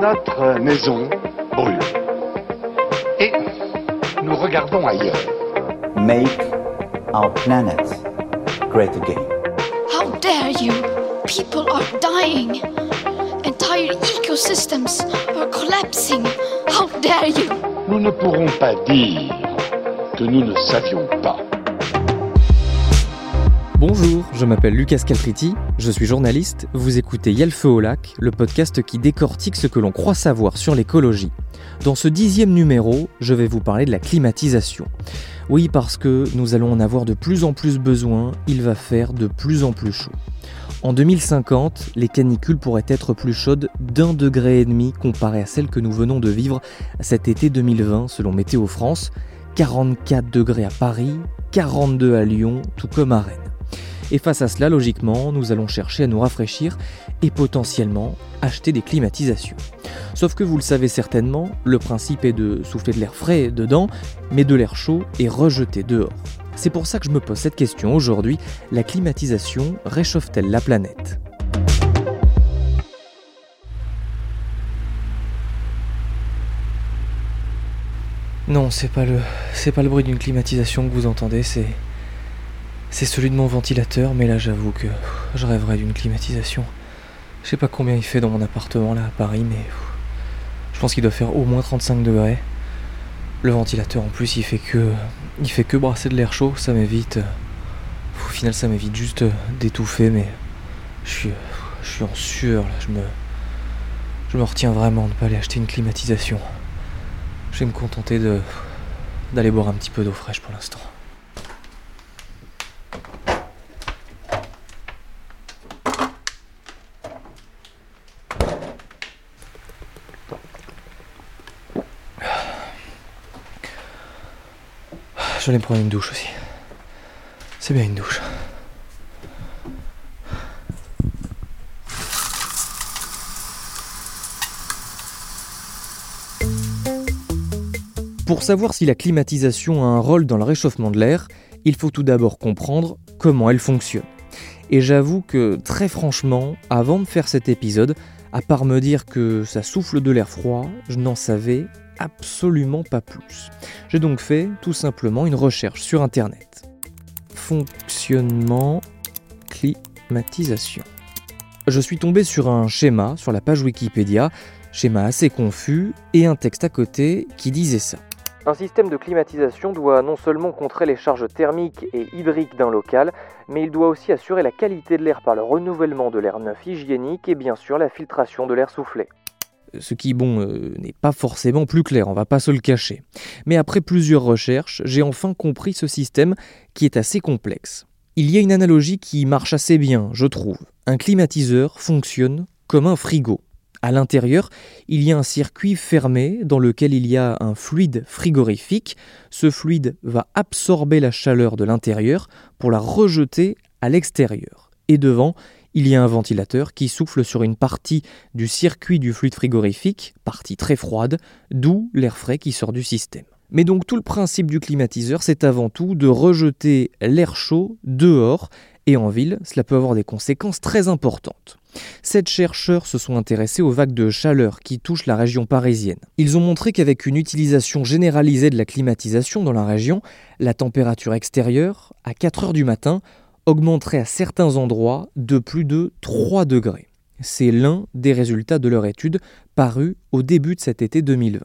Notre maison brûle. Et nous regardons ailleurs. Make our planet great again. How dare you? People are dying. Entire ecosystems are collapsing. How dare you? Nous ne pourrons pas dire que nous ne savions pas. Bonjour, je m'appelle Lucas Caltriti, je suis journaliste, vous écoutez Yel Feu au lac, le podcast qui décortique ce que l'on croit savoir sur l'écologie. Dans ce dixième numéro, je vais vous parler de la climatisation. Oui, parce que nous allons en avoir de plus en plus besoin, il va faire de plus en plus chaud. En 2050, les canicules pourraient être plus chaudes d'un degré et demi comparé à celles que nous venons de vivre cet été 2020 selon Météo France. 44 degrés à Paris, 42 à Lyon, tout comme à Rennes. Et face à cela, logiquement, nous allons chercher à nous rafraîchir et potentiellement acheter des climatisations. Sauf que vous le savez certainement, le principe est de souffler de l'air frais dedans, mais de l'air chaud est rejeté dehors. C'est pour ça que je me pose cette question aujourd'hui, la climatisation réchauffe-t-elle la planète? Non, c'est pas le c'est pas le bruit d'une climatisation que vous entendez, c'est c'est celui de mon ventilateur, mais là j'avoue que je rêverais d'une climatisation. Je sais pas combien il fait dans mon appartement là à Paris, mais je pense qu'il doit faire au moins 35 degrés. Le ventilateur en plus il fait que il fait que brasser de l'air chaud, ça m'évite au final ça m'évite juste d'étouffer mais je suis en sueur là, je me je me retiens vraiment de ne pas aller acheter une climatisation. Je vais me contenter d'aller boire un petit peu d'eau fraîche pour l'instant. Je vais me prendre une douche aussi. C'est bien une douche. Pour savoir si la climatisation a un rôle dans le réchauffement de l'air, il faut tout d'abord comprendre comment elle fonctionne. Et j'avoue que très franchement, avant de faire cet épisode, à part me dire que ça souffle de l'air froid, je n'en savais absolument pas plus. J'ai donc fait tout simplement une recherche sur Internet. Fonctionnement climatisation. Je suis tombé sur un schéma sur la page Wikipédia, schéma assez confus, et un texte à côté qui disait ça. Un système de climatisation doit non seulement contrer les charges thermiques et hydriques d'un local, mais il doit aussi assurer la qualité de l'air par le renouvellement de l'air neuf hygiénique et bien sûr la filtration de l'air soufflé. Ce qui, bon, euh, n'est pas forcément plus clair, on va pas se le cacher. Mais après plusieurs recherches, j'ai enfin compris ce système qui est assez complexe. Il y a une analogie qui marche assez bien, je trouve. Un climatiseur fonctionne comme un frigo. À l'intérieur, il y a un circuit fermé dans lequel il y a un fluide frigorifique. Ce fluide va absorber la chaleur de l'intérieur pour la rejeter à l'extérieur. Et devant, il y a un ventilateur qui souffle sur une partie du circuit du fluide frigorifique, partie très froide, d'où l'air frais qui sort du système. Mais donc tout le principe du climatiseur, c'est avant tout de rejeter l'air chaud dehors, et en ville, cela peut avoir des conséquences très importantes. Sept chercheurs se sont intéressés aux vagues de chaleur qui touchent la région parisienne. Ils ont montré qu'avec une utilisation généralisée de la climatisation dans la région, la température extérieure, à 4 heures du matin, augmenterait à certains endroits de plus de 3 degrés. C'est l'un des résultats de leur étude parue au début de cet été 2020.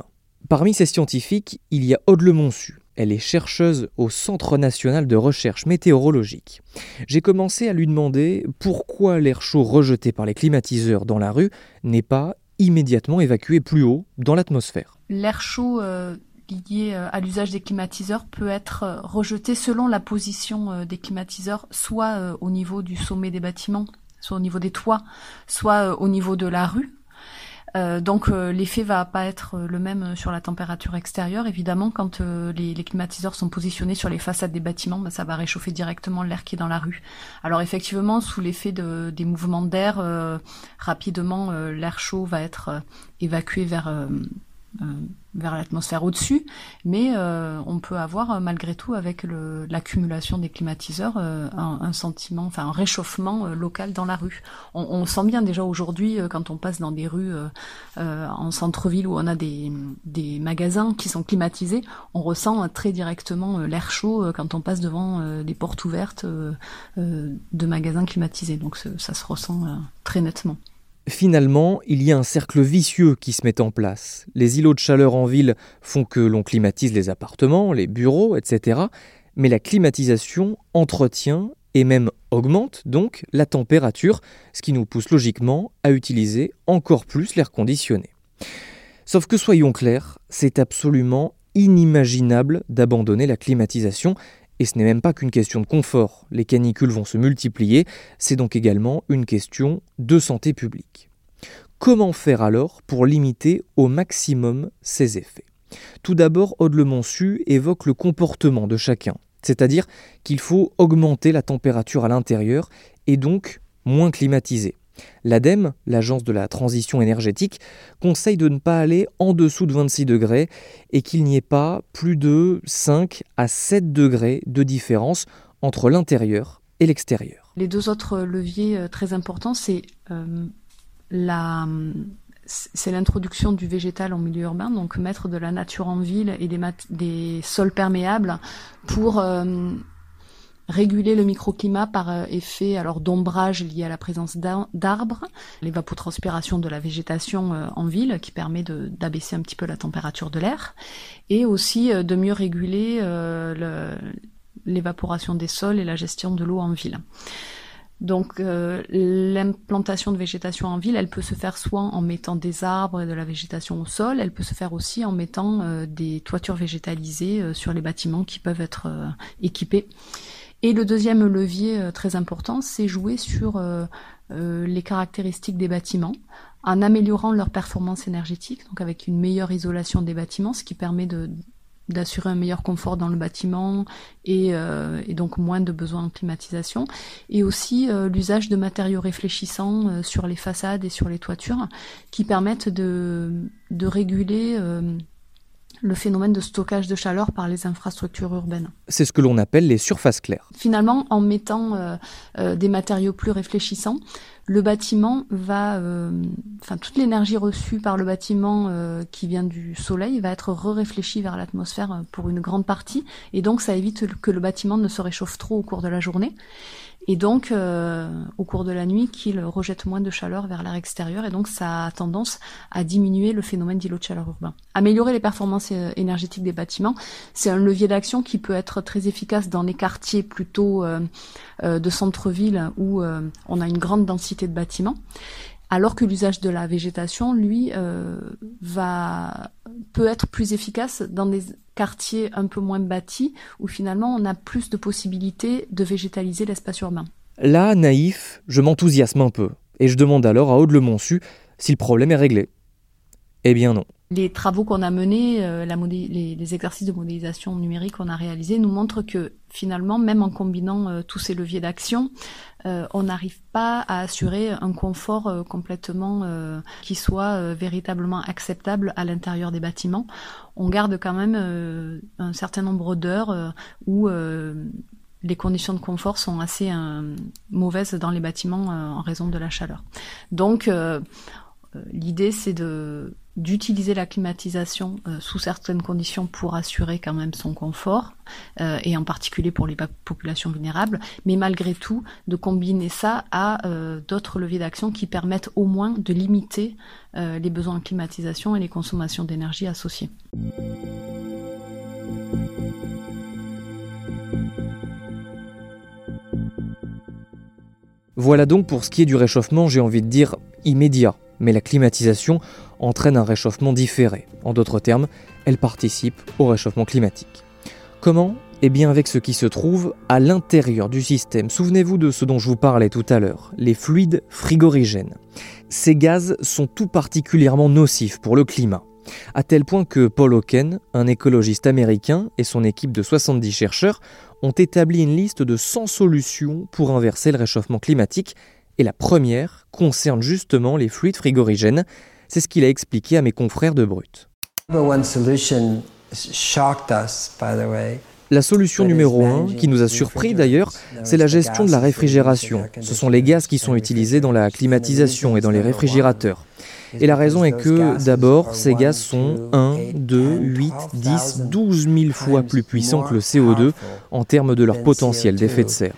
Parmi ces scientifiques, il y a Aude Lemonsu. Elle est chercheuse au Centre national de recherche météorologique. J'ai commencé à lui demander pourquoi l'air chaud rejeté par les climatiseurs dans la rue n'est pas immédiatement évacué plus haut dans l'atmosphère. L'air chaud euh, lié euh, à l'usage des climatiseurs peut être euh, rejeté selon la position des climatiseurs, soit au niveau du sommet des bâtiments, soit au niveau des toits, soit au niveau de la rue. Euh, donc euh, l'effet va pas être le même sur la température extérieure. Évidemment, quand euh, les, climatiseurs sont positionnés sur les façades des bâtiments, bah, ça va réchauffer directement l'air qui est dans la rue. Alors effectivement, sous l'effet de, des mouvements d'air, rapidement l'air chaud va être évacué vers vers l'atmosphère au-dessus, mais euh, on peut avoir euh, malgré tout avec l'accumulation des climatiseurs euh, un, sentiment, enfin un réchauffement local dans la rue. On, sent bien déjà aujourd'hui quand on passe dans des rues en centre-ville où on a des magasins qui sont climatisés, on ressent très directement l'air chaud quand on passe devant des portes ouvertes de magasins climatisés. Donc ça se ressent très nettement. Finalement, il y a un cercle vicieux qui se met en place. Les îlots de chaleur en ville font que l'on climatise les appartements, les bureaux, etc. Mais la climatisation entretient et même augmente donc la température, ce qui nous pousse logiquement à utiliser encore plus l'air conditionné. Sauf que soyons clairs, c'est absolument inimaginable d'abandonner la climatisation et ce n'est même pas qu'une question de confort, les canicules vont se multiplier, c'est donc également une question de santé publique. Comment faire alors pour limiter au maximum ces effets? Tout d'abord, Aude Le évoque le comportement de chacun, c'est-à-dire qu'il faut augmenter la température à l'intérieur et donc moins climatiser. L'ADEME, l'Agence de la transition énergétique, conseille de ne pas aller en dessous de 26 degrés et qu'il n'y ait pas plus de 5 à 7 degrés de différence entre l'intérieur et l'extérieur. Les deux autres leviers euh, très importants, c'est euh, c'est l'introduction du végétal en milieu urbain, donc mettre de la nature en ville et des, des sols perméables pour euh, réguler le microclimat par euh, effet alors d'ombrage lié à la présence d'arbres, l'évapotranspiration de la végétation euh, en ville qui permet d'abaisser un petit peu la température de l'air, et aussi euh, de mieux réguler l'évaporation des sols et la gestion de l'eau en ville. Donc l'implantation de végétation en ville, elle peut se faire soit en mettant des arbres et de la végétation au sol, elle peut se faire aussi en mettant des toitures végétalisées sur les bâtiments qui peuvent être équipés. Et le deuxième levier euh, très important, c'est jouer sur euh, euh, les caractéristiques des bâtiments en améliorant leur performance énergétique, donc avec une meilleure isolation des bâtiments, ce qui permet d'assurer un meilleur confort dans le bâtiment et, donc moins de besoins en climatisation. Et aussi l'usage de matériaux réfléchissants sur les façades et sur les toitures qui permettent de, de réguler le phénomène de stockage de chaleur par les infrastructures urbaines. C'est ce que l'on appelle les surfaces claires. Finalement, en mettant euh, euh, des matériaux plus réfléchissants, le bâtiment va, euh, enfin toute l'énergie reçue par le bâtiment qui vient du soleil va être re-réfléchie vers l'atmosphère pour une grande partie, et donc ça évite que le bâtiment ne se réchauffe trop au cours de la journée et donc euh, au cours de la nuit qu'il rejette moins de chaleur vers l'air extérieur et donc ça a tendance à diminuer le phénomène d'îlot de chaleur urbain. Améliorer les performances euh, énergétiques des bâtiments, c'est un levier d'action qui peut être très efficace dans les quartiers plutôt euh, de centre-ville où on a une grande densité de bâtiments alors que l'usage de la végétation, lui, va peut être plus efficace dans des quartiers un peu moins bâtis, où finalement on a plus de possibilités de végétaliser l'espace urbain. Là, naïf, je m'enthousiasme un peu, et je demande alors à Aude-le-Monsu si le problème est réglé. Eh bien non. Les travaux qu'on a menés, euh, les, exercices de modélisation numérique qu'on a réalisés nous montrent que finalement, même en combinant euh, tous ces leviers d'action, euh, on n'arrive pas à assurer un confort complètement qui soit véritablement acceptable à l'intérieur des bâtiments. On garde quand même un certain nombre d'heures où les conditions de confort sont assez mauvaises dans les bâtiments en raison de la chaleur. Donc, l'idée, c'est de d'utiliser la climatisation euh, sous certaines conditions pour assurer quand même son confort, euh, et en particulier pour les populations vulnérables, mais malgré tout de combiner ça à euh, d'autres leviers d'action qui permettent au moins de limiter les besoins en climatisation et les consommations d'énergie associées. Voilà donc pour ce qui est du réchauffement, j'ai envie de dire immédiat. Mais la climatisation entraîne un réchauffement différé. En d'autres termes, elle participe au réchauffement climatique. Comment Eh bien avec ce qui se trouve à l'intérieur du système. Souvenez-vous de ce dont je vous parlais tout à l'heure, les fluides frigorigènes. Ces gaz sont tout particulièrement nocifs pour le climat. À tel point que Paul Hawken, un écologiste américain, et son équipe de 70 chercheurs ont établi une liste de 100 solutions pour inverser le réchauffement climatique, et la première concerne justement les fluides frigorigènes, c'est ce qu'il a expliqué à mes confrères de Brut. La solution numéro un, qui nous a surpris d'ailleurs, c'est la gestion de la réfrigération. Ce sont les gaz qui sont utilisés dans la climatisation et dans les réfrigérateurs. Et la raison est que, d'abord, ces gaz sont 1, 2, 8, 10, 12 000 fois plus puissants que le CO2 en termes de leur potentiel d'effet de serre.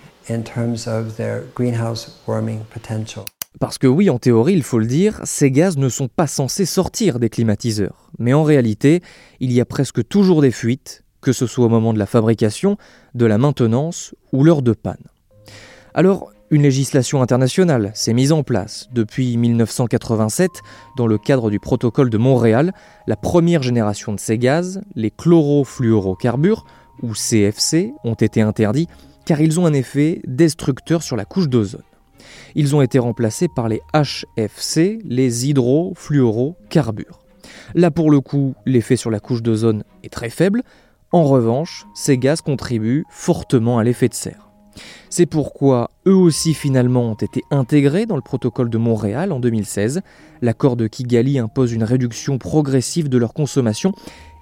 Parce que oui, en théorie, il faut le dire, ces gaz ne sont pas censés sortir des climatiseurs. Mais en réalité, il y a presque toujours des fuites, que ce soit au moment de la fabrication, de la maintenance ou lors de panne. Alors, une législation internationale s'est mise en place depuis 1987 dans le cadre du protocole de Montréal. La première génération de ces gaz, les chlorofluorocarbures, ou CFC, ont été interdits car ils ont un effet destructeur sur la couche d'ozone. Ils ont été remplacés par les HFC, les hydrofluorocarbures. Là pour le coup, l'effet sur la couche d'ozone est très faible. En revanche, ces gaz contribuent fortement à l'effet de serre. C'est pourquoi eux aussi finalement ont été intégrés dans le protocole de Montréal en 2016. L'accord de Kigali impose une réduction progressive de leur consommation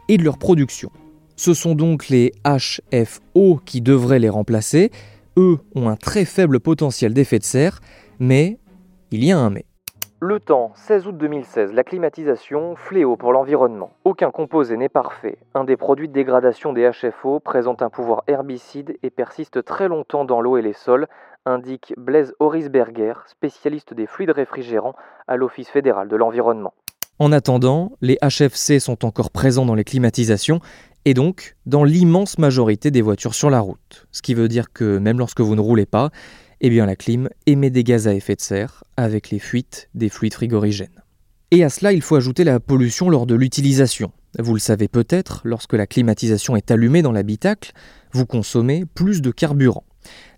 et de leur production. Ce sont donc les HFO qui devraient les remplacer. Eux ont un très faible potentiel d'effet de serre, mais il y a un mais. Le temps, 16 août 2016, la climatisation, fléau pour l'environnement. Aucun composé n'est parfait. Un des produits de dégradation des HFO présente un pouvoir herbicide et persiste très longtemps dans l'eau et les sols, indique Blaise Horisberger, spécialiste des fluides réfrigérants à l'Office fédéral de l'environnement. En attendant, les HFC sont encore présents dans les climatisations et donc dans l'immense majorité des voitures sur la route. Ce qui veut dire que même lorsque vous ne roulez pas, eh bien la clim émet des gaz à effet de serre avec les fuites des fluides frigorigènes. Et à cela, il faut ajouter la pollution lors de l'utilisation. Vous le savez peut-être, lorsque la climatisation est allumée dans l'habitacle, vous consommez plus de carburant.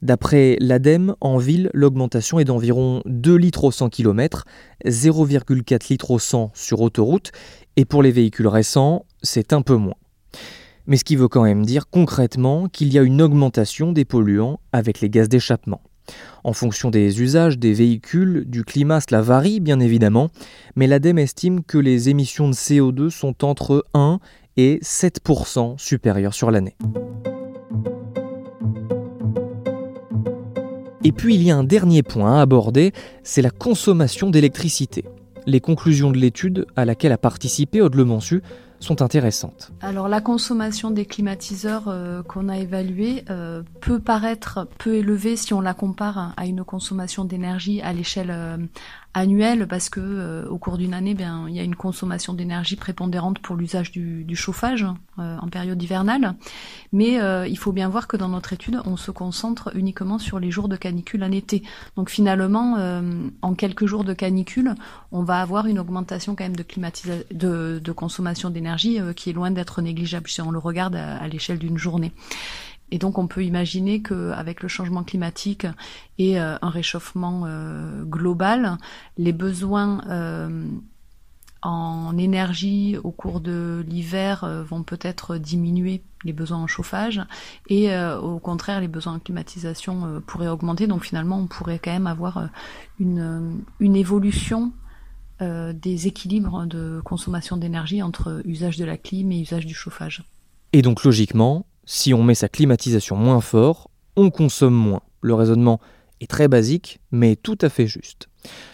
D'après l'ADEME, en ville, l'augmentation est d'environ 2 litres au 100 km, 0,4 litres au 100 sur autoroute, et pour les véhicules récents, c'est un peu moins. Mais ce qui veut quand même dire concrètement qu'il y a une augmentation des polluants avec les gaz d'échappement. En fonction des usages des véhicules, du climat, cela varie bien évidemment, mais l'ADEME estime que les émissions de CO2 sont entre 1 et 7% supérieures sur l'année. Et puis il y a un dernier point à aborder, c'est la consommation d'électricité. Les conclusions de l'étude à laquelle a participé Aude sont intéressantes. Alors la consommation des climatiseurs euh, qu'on a évaluée euh, peut paraître peu élevée si on la compare à une consommation d'énergie à l'échelle euh, annuelle parce que euh, au cours d'une année, bien, il y a une consommation d'énergie prépondérante pour l'usage du, chauffage euh, en période hivernale. Mais euh, il faut bien voir que dans notre étude, on se concentre uniquement sur les jours de canicule en été. Donc finalement, en quelques jours de canicule, on va avoir une augmentation quand même de, de, de consommation d'énergie qui est loin d'être négligeable si on le regarde à l'échelle d'une journée. Et donc on peut imaginer qu'avec le changement climatique et euh, un réchauffement euh, global, les besoins euh, en énergie au cours de l'hiver vont peut-être diminuer les besoins en chauffage et au contraire les besoins en climatisation pourraient augmenter. Donc finalement on pourrait quand même avoir une, une évolution des équilibres de consommation d'énergie entre usage de la clim et usage du chauffage. Et donc logiquement, si on met sa climatisation moins fort, on consomme moins. Le raisonnement est très basique, mais tout à fait juste.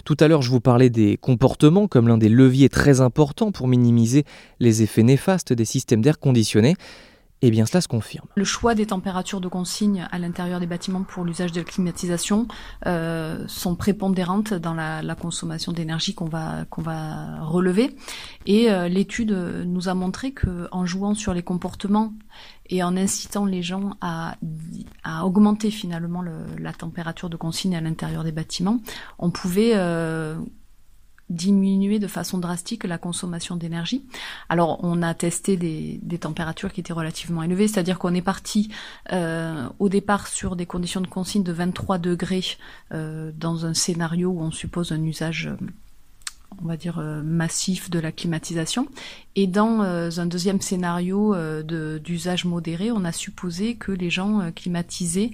Tout à l'heure, je vous parlais des comportements comme l'un des leviers très importants pour minimiser les effets néfastes des systèmes d'air conditionné. Eh bien, cela se confirme. Le choix des températures de consigne à l'intérieur des bâtiments pour l'usage de la climatisation euh, sont prépondérantes dans la, consommation d'énergie qu'on va va relever. Et euh, l'étude nous a montré que en jouant sur les comportements et en incitant les gens à, à augmenter finalement la température de consigne à l'intérieur des bâtiments, on pouvait euh, diminuer de façon drastique la consommation d'énergie. Alors on a testé des, températures qui étaient relativement élevées, c'est-à-dire qu'on est parti euh, au départ sur des conditions de consigne de 23 degrés euh, dans un scénario où on suppose un usage on va dire euh, massif de la climatisation. Et dans euh, un deuxième scénario euh, d'usage modéré, on a supposé que les gens climatisaient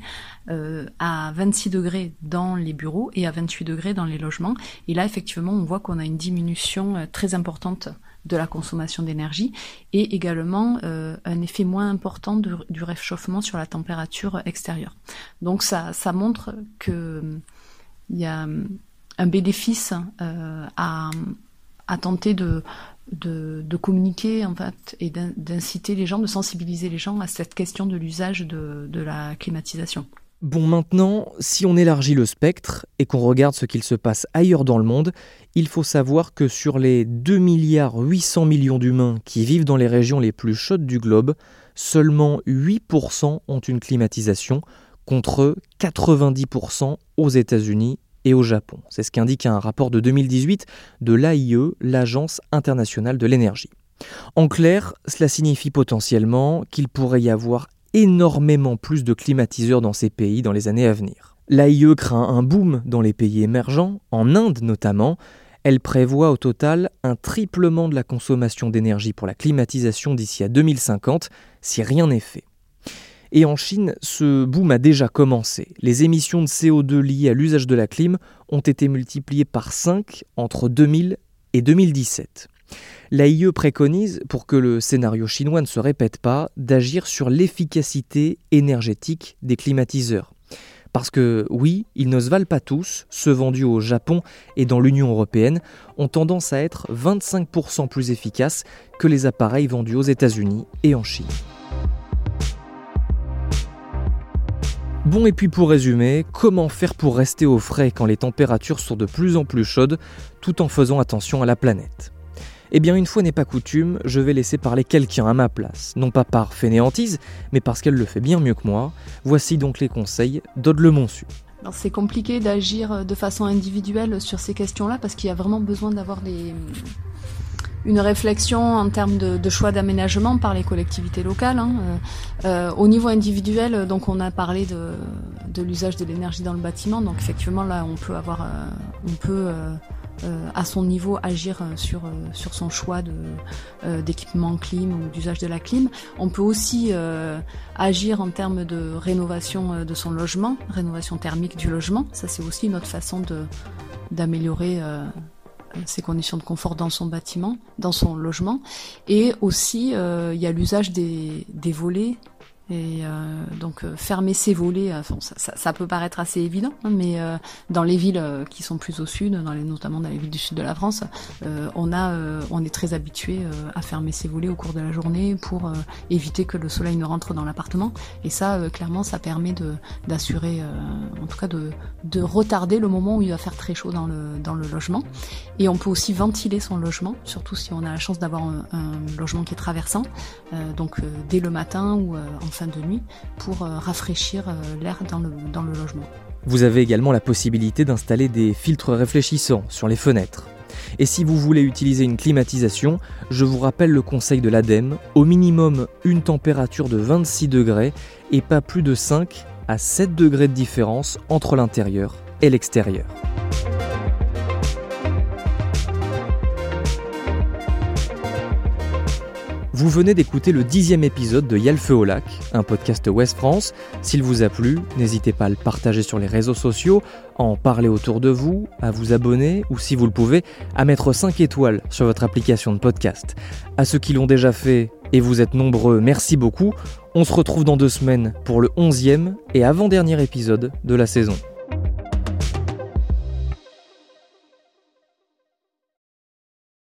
à 26 degrés dans les bureaux et à 28 degrés dans les logements. Et là, effectivement, on voit qu'on a une diminution très importante de la consommation d'énergie et également un effet moins important du réchauffement sur la température extérieure. Donc ça, ça montre que il y a un bénéfice euh, à, tenter de, communiquer en fait et d'inciter les gens, de sensibiliser les gens à cette question de l'usage de, de la climatisation. Bon, maintenant, si on élargit le spectre et qu'on regarde ce qu'il se passe ailleurs dans le monde, il faut savoir que sur les 2 milliards 800 millions d'humains qui vivent dans les régions les plus chaudes du globe, seulement 8% ont une climatisation contre 90% aux États-Unis et au Japon. C'est ce qu'indique un rapport de 2018 de l'AIE, l'Agence internationale de l'énergie. En clair, cela signifie potentiellement qu'il pourrait y avoir énormément plus de climatiseurs dans ces pays dans les années à venir. L'AIE craint un boom dans les pays émergents, en Inde notamment. Elle prévoit au total un triplement de la consommation d'énergie pour la climatisation d'ici à 2050 si rien n'est fait. Et en Chine, ce boom a déjà commencé. Les émissions de CO2 liées à l'usage de la clim ont été multipliées par 5 entre 2000 et 2017. L'AIE préconise, pour que le scénario chinois ne se répète pas, d'agir sur l'efficacité énergétique des climatiseurs. Parce que oui, ils ne se valent pas tous, ceux vendus au Japon et dans l'Union européenne ont tendance à être 25% plus efficaces que les appareils vendus aux États-Unis et en Chine. Bon et puis pour résumer, comment faire pour rester au frais quand les températures sont de plus en plus chaudes tout en faisant attention à la planète? Eh bien, une fois n'est pas coutume, je vais laisser parler quelqu'un à ma place, non pas par fainéantise, mais parce qu'elle le fait bien mieux que moi. Voici donc les conseils d'Aude Le Monsu. C'est compliqué d'agir de façon individuelle sur ces questions-là parce qu'il y a vraiment besoin d'avoir des, une réflexion en termes de, choix d'aménagement par les collectivités locales. Hein. Euh, euh, au niveau individuel, donc on a parlé de, l'usage de l'énergie dans le bâtiment. Donc effectivement là, on peut avoir, euh, on peut à son niveau agir sur, sur son choix de, d'équipement clim ou d'usage de la clim. On peut aussi agir en termes de rénovation de son logement, rénovation thermique du logement. Ça c'est aussi une autre façon de, d'améliorer ses conditions de confort dans son bâtiment, dans son logement. Et aussi, il y a l'usage des, des volets et euh, donc euh, fermer ses volets, euh, ça, peut paraître assez évident, hein, mais dans les villes qui sont plus au sud, notamment dans les villes du sud de la France, on est très habitué à fermer ses volets au cours de la journée pour éviter que le soleil ne rentre dans l'appartement. Et ça, clairement, ça permet d'assurer, en tout cas de, de retarder le moment où il va faire très chaud dans le dans le logement. Et on peut aussi ventiler son logement, surtout si on a la chance d'avoir un, un, logement qui est traversant, donc dès le matin ou en de nuit pour euh, rafraîchir euh, l'air dans le, dans le logement. Vous avez également la possibilité d'installer des filtres réfléchissants sur les fenêtres. Et si vous voulez utiliser une climatisation, je vous rappelle le conseil de l'ADEME, au minimum une température de 26 degrés et pas plus de 5 à 7 degrés de différence entre l'intérieur et l'extérieur. Vous venez d'écouter le dixième épisode de Y'a au lac, un podcast Ouest France. S'il vous a plu, n'hésitez pas à le partager sur les réseaux sociaux, à en parler autour de vous, à vous abonner ou si vous le pouvez, à mettre 5 étoiles sur votre application de podcast. À ceux qui l'ont déjà fait, et vous êtes nombreux, merci beaucoup. On se retrouve dans deux semaines pour le onzième et avant-dernier épisode de la saison.